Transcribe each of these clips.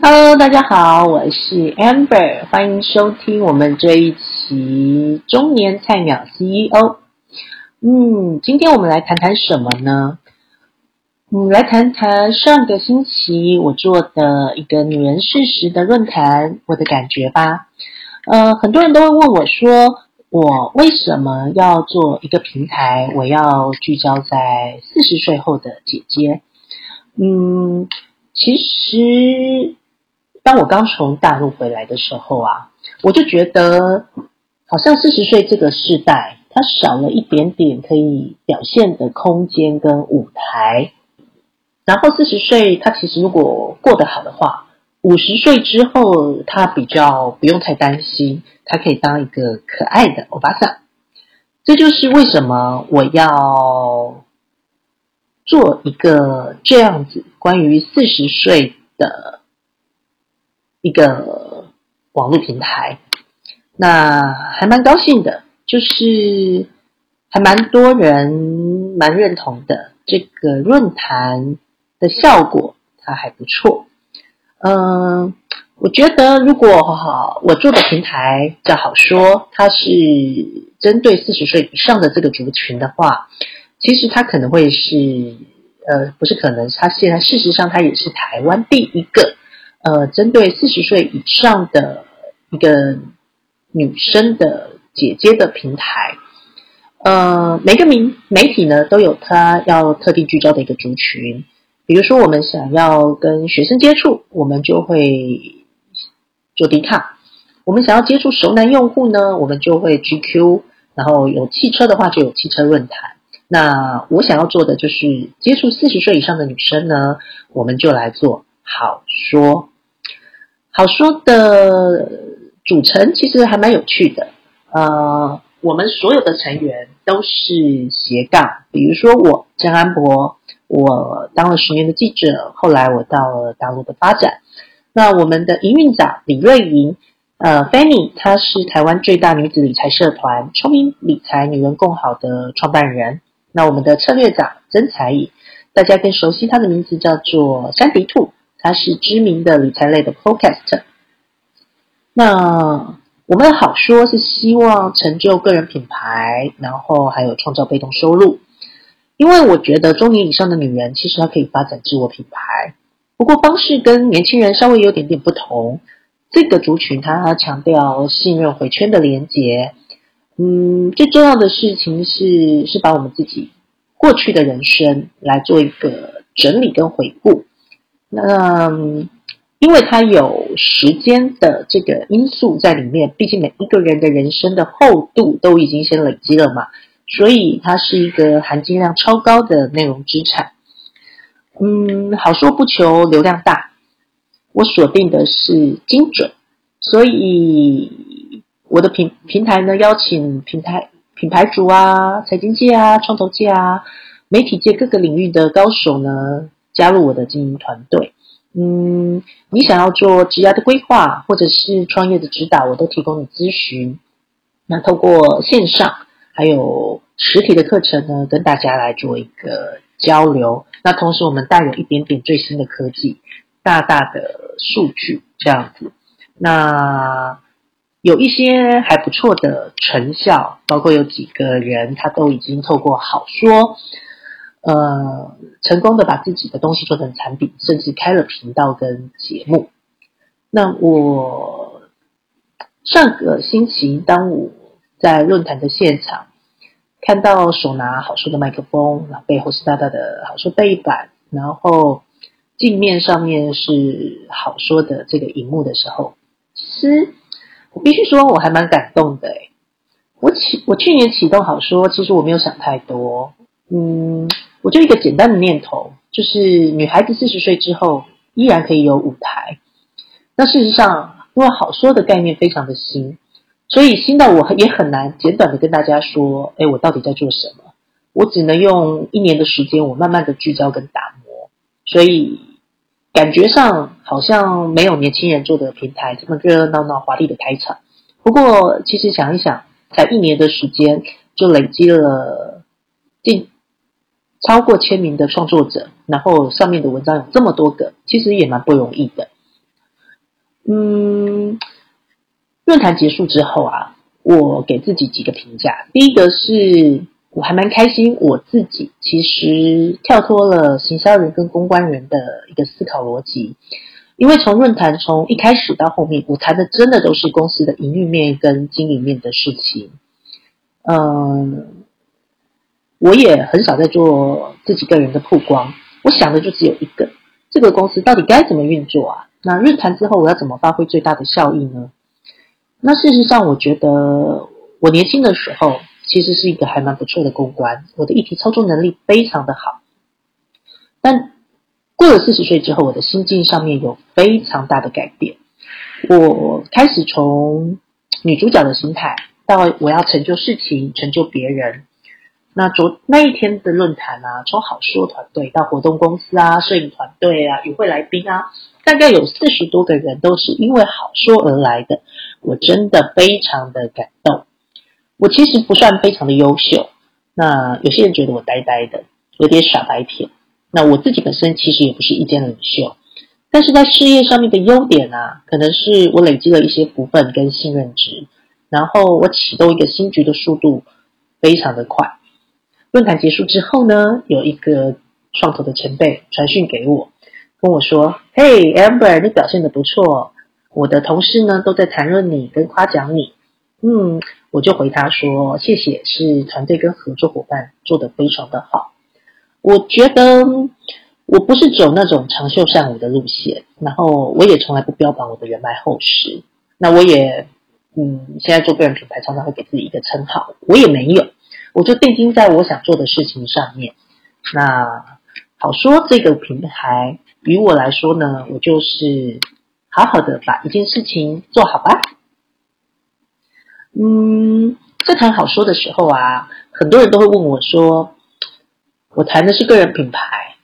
Hello，大家好，我是 Amber，欢迎收听我们这一期中年菜鸟 CEO。嗯，今天我们来谈谈什么呢？嗯，来谈谈上个星期我做的一个女人事实的论坛，我的感觉吧。呃，很多人都会问我说，我为什么要做一个平台？我要聚焦在四十岁后的姐姐。嗯，其实。当我刚从大陆回来的时候啊，我就觉得好像四十岁这个时代，它少了一点点可以表现的空间跟舞台。然后四十岁，他其实如果过得好的话，五十岁之后，他比较不用太担心，他可以当一个可爱的欧巴桑。这就是为什么我要做一个这样子关于四十岁的。一个网络平台，那还蛮高兴的，就是还蛮多人蛮认同的。这个论坛的效果它还不错。嗯，我觉得如果哈我做的平台叫好说，它是针对四十岁以上的这个族群的话，其实它可能会是呃，不是可能，它现在事实上它也是台湾第一个。呃，针对四十岁以上的一个女生的姐姐的平台，呃，每个媒媒体呢都有它要特定聚焦的一个族群。比如说，我们想要跟学生接触，我们就会做低卡；我们想要接触熟男用户呢，我们就会 GQ。然后有汽车的话，就有汽车论坛。那我想要做的就是接触四十岁以上的女生呢，我们就来做好说。好说的组成其实还蛮有趣的，呃，我们所有的成员都是斜杠，比如说我张安博，我当了十年的记者，后来我到了大陆的发展。那我们的营运长李瑞莹，呃，Fanny，她是台湾最大女子理财社团“聪明理财女人共好”的创办人。那我们的策略长曾才艺，大家更熟悉她的名字叫做山迪兔。它是知名的理财类的 Podcast。那我们好说是希望成就个人品牌，然后还有创造被动收入。因为我觉得中年以上的女人其实她可以发展自我品牌，不过方式跟年轻人稍微有点点不同。这个族群它强调信任回圈的连接。嗯，最重要的事情是是把我们自己过去的人生来做一个整理跟回顾。那因为它有时间的这个因素在里面，毕竟每一个人的人生的厚度都已经先累积了嘛，所以它是一个含金量超高的内容资产。嗯，好说不求流量大，我锁定的是精准，所以我的平平台呢，邀请平台品牌主啊、财经界啊、创投界啊、媒体界各个领域的高手呢。加入我的经营团队，嗯，你想要做职业的规划或者是创业的指导，我都提供你咨询。那透过线上还有实体的课程呢，跟大家来做一个交流。那同时我们带有一点点最新的科技，大大的数据这样子。那有一些还不错的成效，包括有几个人他都已经透过好说。呃，成功的把自己的东西做成产品，甚至开了频道跟节目。那我上个星期，当我在论坛的现场看到手拿好说的麦克风，然后背后是大大的好说背板，然后镜面上面是好说的这个荧幕的时候，其实我必须说我还蛮感动的。诶我启我去年启动好说，其实我没有想太多，嗯。我就一个简单的念头，就是女孩子四十岁之后依然可以有舞台。那事实上，因为好说的概念非常的新，所以新到我也很难简短的跟大家说，哎，我到底在做什么？我只能用一年的时间，我慢慢的聚焦跟打磨。所以感觉上好像没有年轻人做的平台这么热热闹闹、华丽的开场。不过其实想一想，才一年的时间就累积了近。超过千名的创作者，然后上面的文章有这么多个，其实也蛮不容易的。嗯，论坛结束之后啊，我给自己几个评价。第一个是我还蛮开心，我自己其实跳脱了行销人跟公关人的一个思考逻辑，因为从论坛从一开始到后面，我谈的真的都是公司的营运面跟经营面的事情。嗯，我也很少在做自己个人的曝光，我想的就只有一个：这个公司到底该怎么运作啊？那论坛之后，我要怎么发挥最大的效益呢？那事实上，我觉得我年轻的时候其实是一个还蛮不错的公关，我的议题操作能力非常的好。但过了四十岁之后，我的心境上面有非常大的改变。我开始从女主角的心态，到我要成就事情、成就别人。那昨那一天的论坛啊，从好说团队到活动公司啊、摄影团队啊、与会来宾啊。大概有四十多个人都是因为好说而来的，我真的非常的感动。我其实不算非常的优秀，那有些人觉得我呆呆的，有点傻白甜。那我自己本身其实也不是意见领袖，但是在事业上面的优点啊，可能是我累积了一些福分跟信任值，然后我启动一个新局的速度非常的快。论坛结束之后呢，有一个创投的前辈传讯给我。跟我说：“嘿，Amber，你表现的不错。我的同事呢都在谈论你跟夸奖你。嗯，我就回他说：谢谢，是团队跟合作伙伴做的非常的好。我觉得我不是走那种长袖善舞的路线，然后我也从来不标榜我的人脉厚实。那我也，嗯，现在做个人品牌，常常会给自己一个称号，我也没有，我就定睛在我想做的事情上面。那好说这个品牌。”于我来说呢，我就是好好的把一件事情做好吧。嗯，在谈好说的时候啊，很多人都会问我说：“我谈的是个人品牌，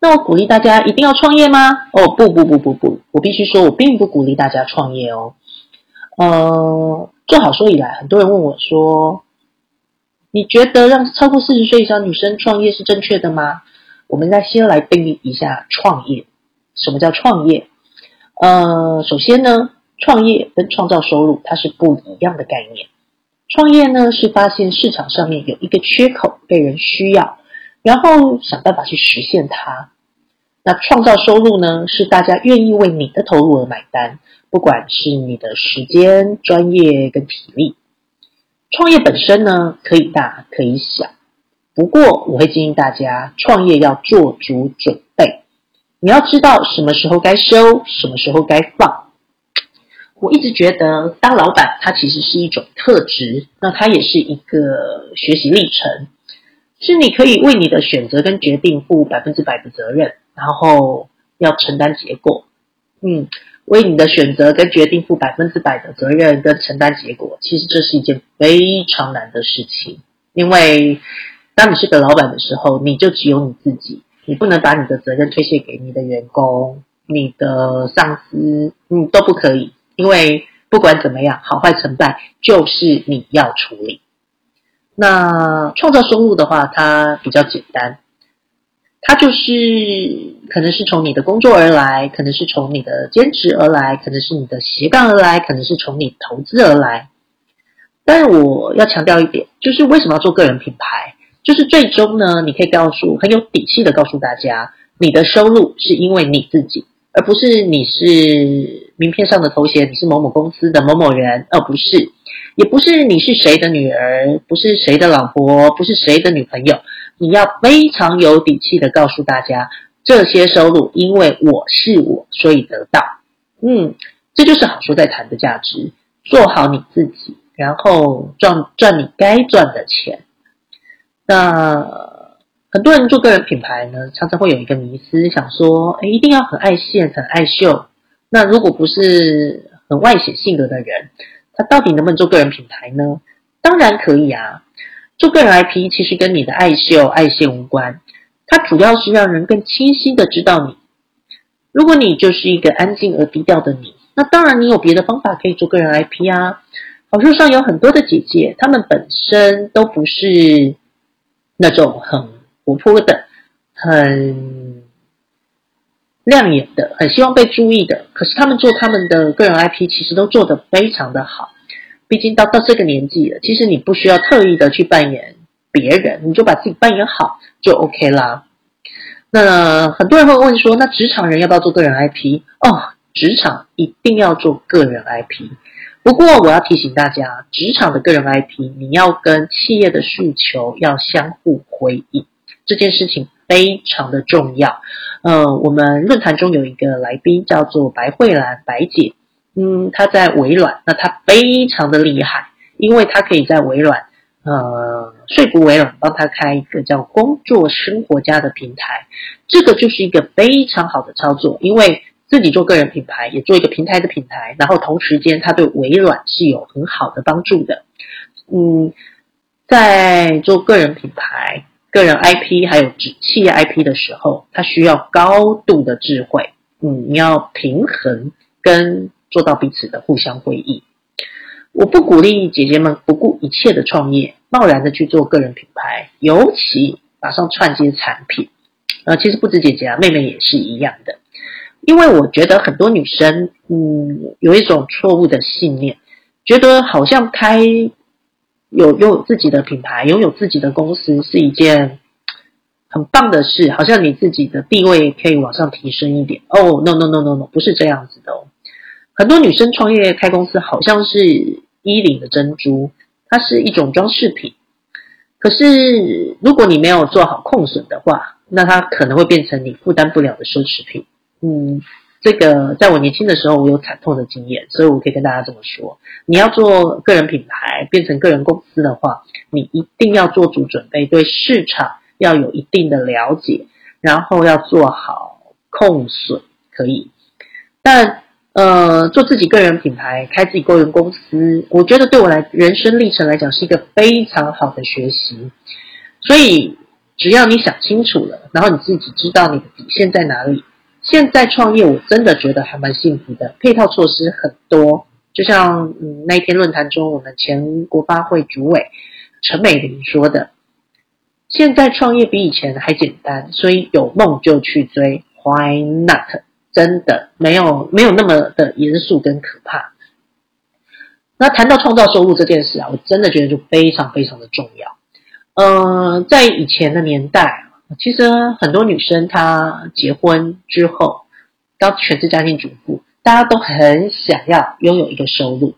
那我鼓励大家一定要创业吗？”哦，不不不不不，我必须说，我并不鼓励大家创业哦。呃，做好说以来，很多人问我说：“你觉得让超过四十岁以上女生创业是正确的吗？”我们再先来定义一下创业。什么叫创业？呃，首先呢，创业跟创造收入它是不一样的概念。创业呢是发现市场上面有一个缺口被人需要，然后想办法去实现它。那创造收入呢是大家愿意为你的投入而买单，不管是你的时间、专业跟体力。创业本身呢可以大可以小。不过，我会建议大家创业要做足准备。你要知道什么时候该收，什么时候该放。我一直觉得当老板，它其实是一种特质，那它也是一个学习历程，是你可以为你的选择跟决定负百分之百的责任，然后要承担结果。嗯，为你的选择跟决定负百分之百的责任跟承担结果，其实这是一件非常难的事情，因为。当你是个老板的时候，你就只有你自己，你不能把你的责任推卸给你的员工、你的上司，你都不可以，因为不管怎么样，好坏成败就是你要处理。那创造收入的话，它比较简单，它就是可能是从你的工作而来，可能是从你的兼职而来，可能是你的斜杠而来，可能是从你投资而来。但是我要强调一点，就是为什么要做个人品牌？就是最终呢，你可以告诉很有底气的告诉大家，你的收入是因为你自己，而不是你是名片上的头衔，你是某某公司的某某人，而不是，也不是你是谁的女儿，不是谁的老婆，不是谁的女朋友。你要非常有底气的告诉大家，这些收入因为我是我，所以得到。嗯，这就是好说在谈的价值，做好你自己，然后赚赚你该赚的钱。那很多人做个人品牌呢，常常会有一个迷思，想说，哎，一定要很爱现、很爱秀。那如果不是很外显性格的人，他到底能不能做个人品牌呢？当然可以啊。做个人 IP 其实跟你的爱秀、爱现无关，它主要是让人更清晰的知道你。如果你就是一个安静而低调的你，那当然你有别的方法可以做个人 IP 啊。好书上有很多的姐姐，她们本身都不是。那种很活泼的、很亮眼的，很希望被注意的。可是他们做他们的个人 IP，其实都做得非常的好。毕竟到到这个年纪了，其实你不需要特意的去扮演别人，你就把自己扮演好就 OK 啦。那很多人会问说，那职场人要不要做个人 IP？哦，职场一定要做个人 IP。不过我要提醒大家，职场的个人 IP，你要跟企业的诉求要相互回应，这件事情非常的重要。呃，我们论坛中有一个来宾叫做白慧兰白姐。嗯，他在微软，那他非常的厉害，因为他可以在微软，呃，说服微软帮他开一个叫“工作生活家”的平台，这个就是一个非常好的操作，因为自己做个人品牌，也做一个平台的品牌，然后同时间他对微软是有很好的帮助的。嗯，在做个人品牌、个人 IP 还有企业 IP 的时候，他需要高度的智慧，嗯，你要平衡跟。做到彼此的互相回应。我不鼓励姐姐们不顾一切的创业，贸然的去做个人品牌，尤其马上串接产品。呃，其实不止姐姐啊，妹妹也是一样的。因为我觉得很多女生，嗯，有一种错误的信念，觉得好像开有有自己的品牌，拥有自己的公司是一件很棒的事，好像你自己的地位可以往上提升一点。哦，no no no no no，不是这样子的哦。很多女生创业开公司，好像是衣领的珍珠，它是一种装饰品。可是如果你没有做好控损的话，那它可能会变成你负担不了的奢侈品。嗯，这个在我年轻的时候，我有惨痛的经验，所以我可以跟大家这么说：你要做个人品牌，变成个人公司的话，你一定要做足准备，对市场要有一定的了解，然后要做好控损，可以，但。呃，做自己个人品牌，开自己个人公司，我觉得对我来人生历程来讲是一个非常好的学习。所以，只要你想清楚了，然后你自己知道你的底线在哪里，现在创业我真的觉得还蛮幸福的，配套措施很多。就像那一天论坛中，我们前国发会主委陈美玲说的，现在创业比以前还简单，所以有梦就去追，Why not？真的没有没有那么的严肃跟可怕。那谈到创造收入这件事啊，我真的觉得就非常非常的重要。嗯，在以前的年代，其实很多女生她结婚之后当全职家庭主妇，大家都很想要拥有一个收入。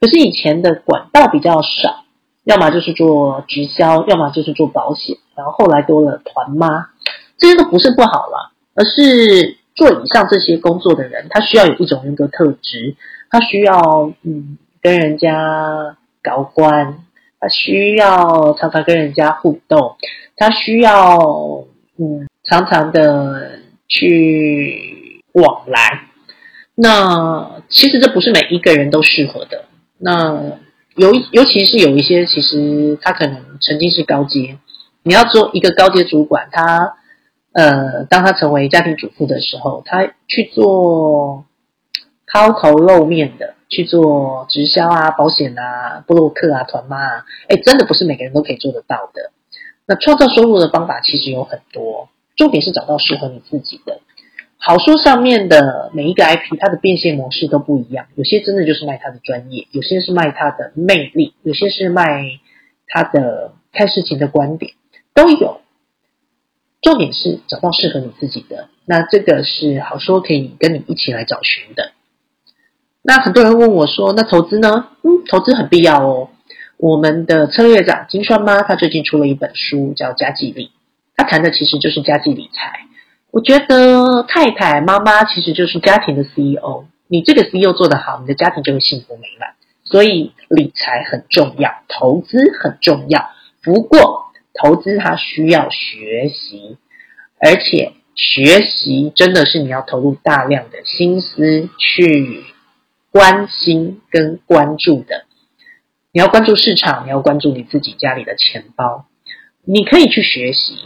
可是以前的管道比较少，要么就是做直销，要么就是做保险，然后后来多了团妈，这些都不是不好了，而是。做以上这些工作的人，他需要有一种人格特质，他需要嗯跟人家搞关，他需要常常跟人家互动，他需要嗯常常的去往来。那其实这不是每一个人都适合的。那尤尤其是有一些，其实他可能曾经是高阶，你要做一个高阶主管，他。呃，当他成为家庭主妇的时候，他去做抛头露面的，去做直销啊、保险啊、布洛克啊、团妈啊，哎，真的不是每个人都可以做得到的。那创造收入的方法其实有很多，重点是找到适合你自己的。好书上面的每一个 IP，它的变现模式都不一样，有些真的就是卖他的专业，有些是卖他的魅力，有些是卖他的看事情的观点，都有。重点是找到适合你自己的，那这个是好说可以跟你一起来找寻的。那很多人问我说：“那投资呢？”嗯，投资很必要哦。我们的策略长金川妈，她最近出了一本书叫《家计力》，她谈的其实就是家计理财。我觉得太太妈妈其实就是家庭的 CEO，你这个 CEO 做得好，你的家庭就会幸福美满。所以理财很重要，投资很重要。不过，投资它需要学习，而且学习真的是你要投入大量的心思去关心跟关注的。你要关注市场，你要关注你自己家里的钱包。你可以去学习，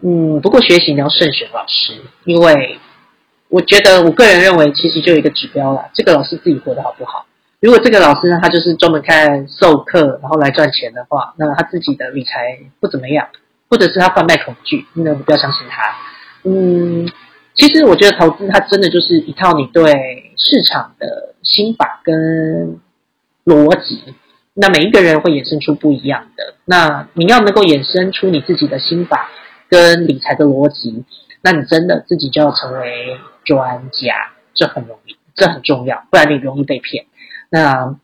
嗯，不过学习你要慎选老师，因为我觉得我个人认为，其实就有一个指标了，这个老师自己活得好不好。如果这个老师呢，他就是专门看授课，然后来赚钱的话，那他自己的理财不怎么样，或者是他贩卖恐惧，那不要相信他。嗯，其实我觉得投资它真的就是一套你对市场的心法跟逻辑。那每一个人会衍生出不一样的。那你要能够衍生出你自己的心法跟理财的逻辑，那你真的自己就要成为专家，这很容易，这很重要，不然你容易被骗。那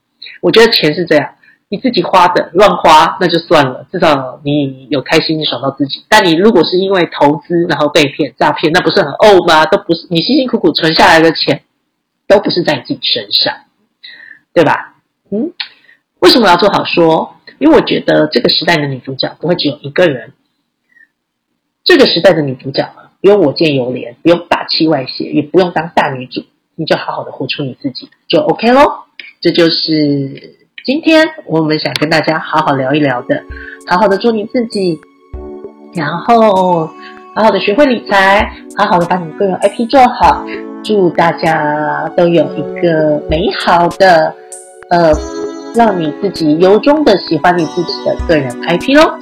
我觉得钱是这样，你自己花的乱花那就算了，至少你有开心，你爽到自己。但你如果是因为投资然后被骗诈骗，那不是很呕吗？都不是你辛辛苦苦存下来的钱，都不是在你自己身上，对吧？嗯。为什么要做好说？因为我觉得这个时代的女主角不会只有一个人。这个时代的女主角啊，不用我见犹怜，不用大器外泄，也不用当大女主，你就好好的活出你自己，就 OK 咯。这就是今天我们想跟大家好好聊一聊的，好好的做你自己，然后好好的学会理财，好好的把你个人 IP 做好。祝大家都有一个美好的呃。让你自己由衷的喜欢你自己的个人 IP 喽。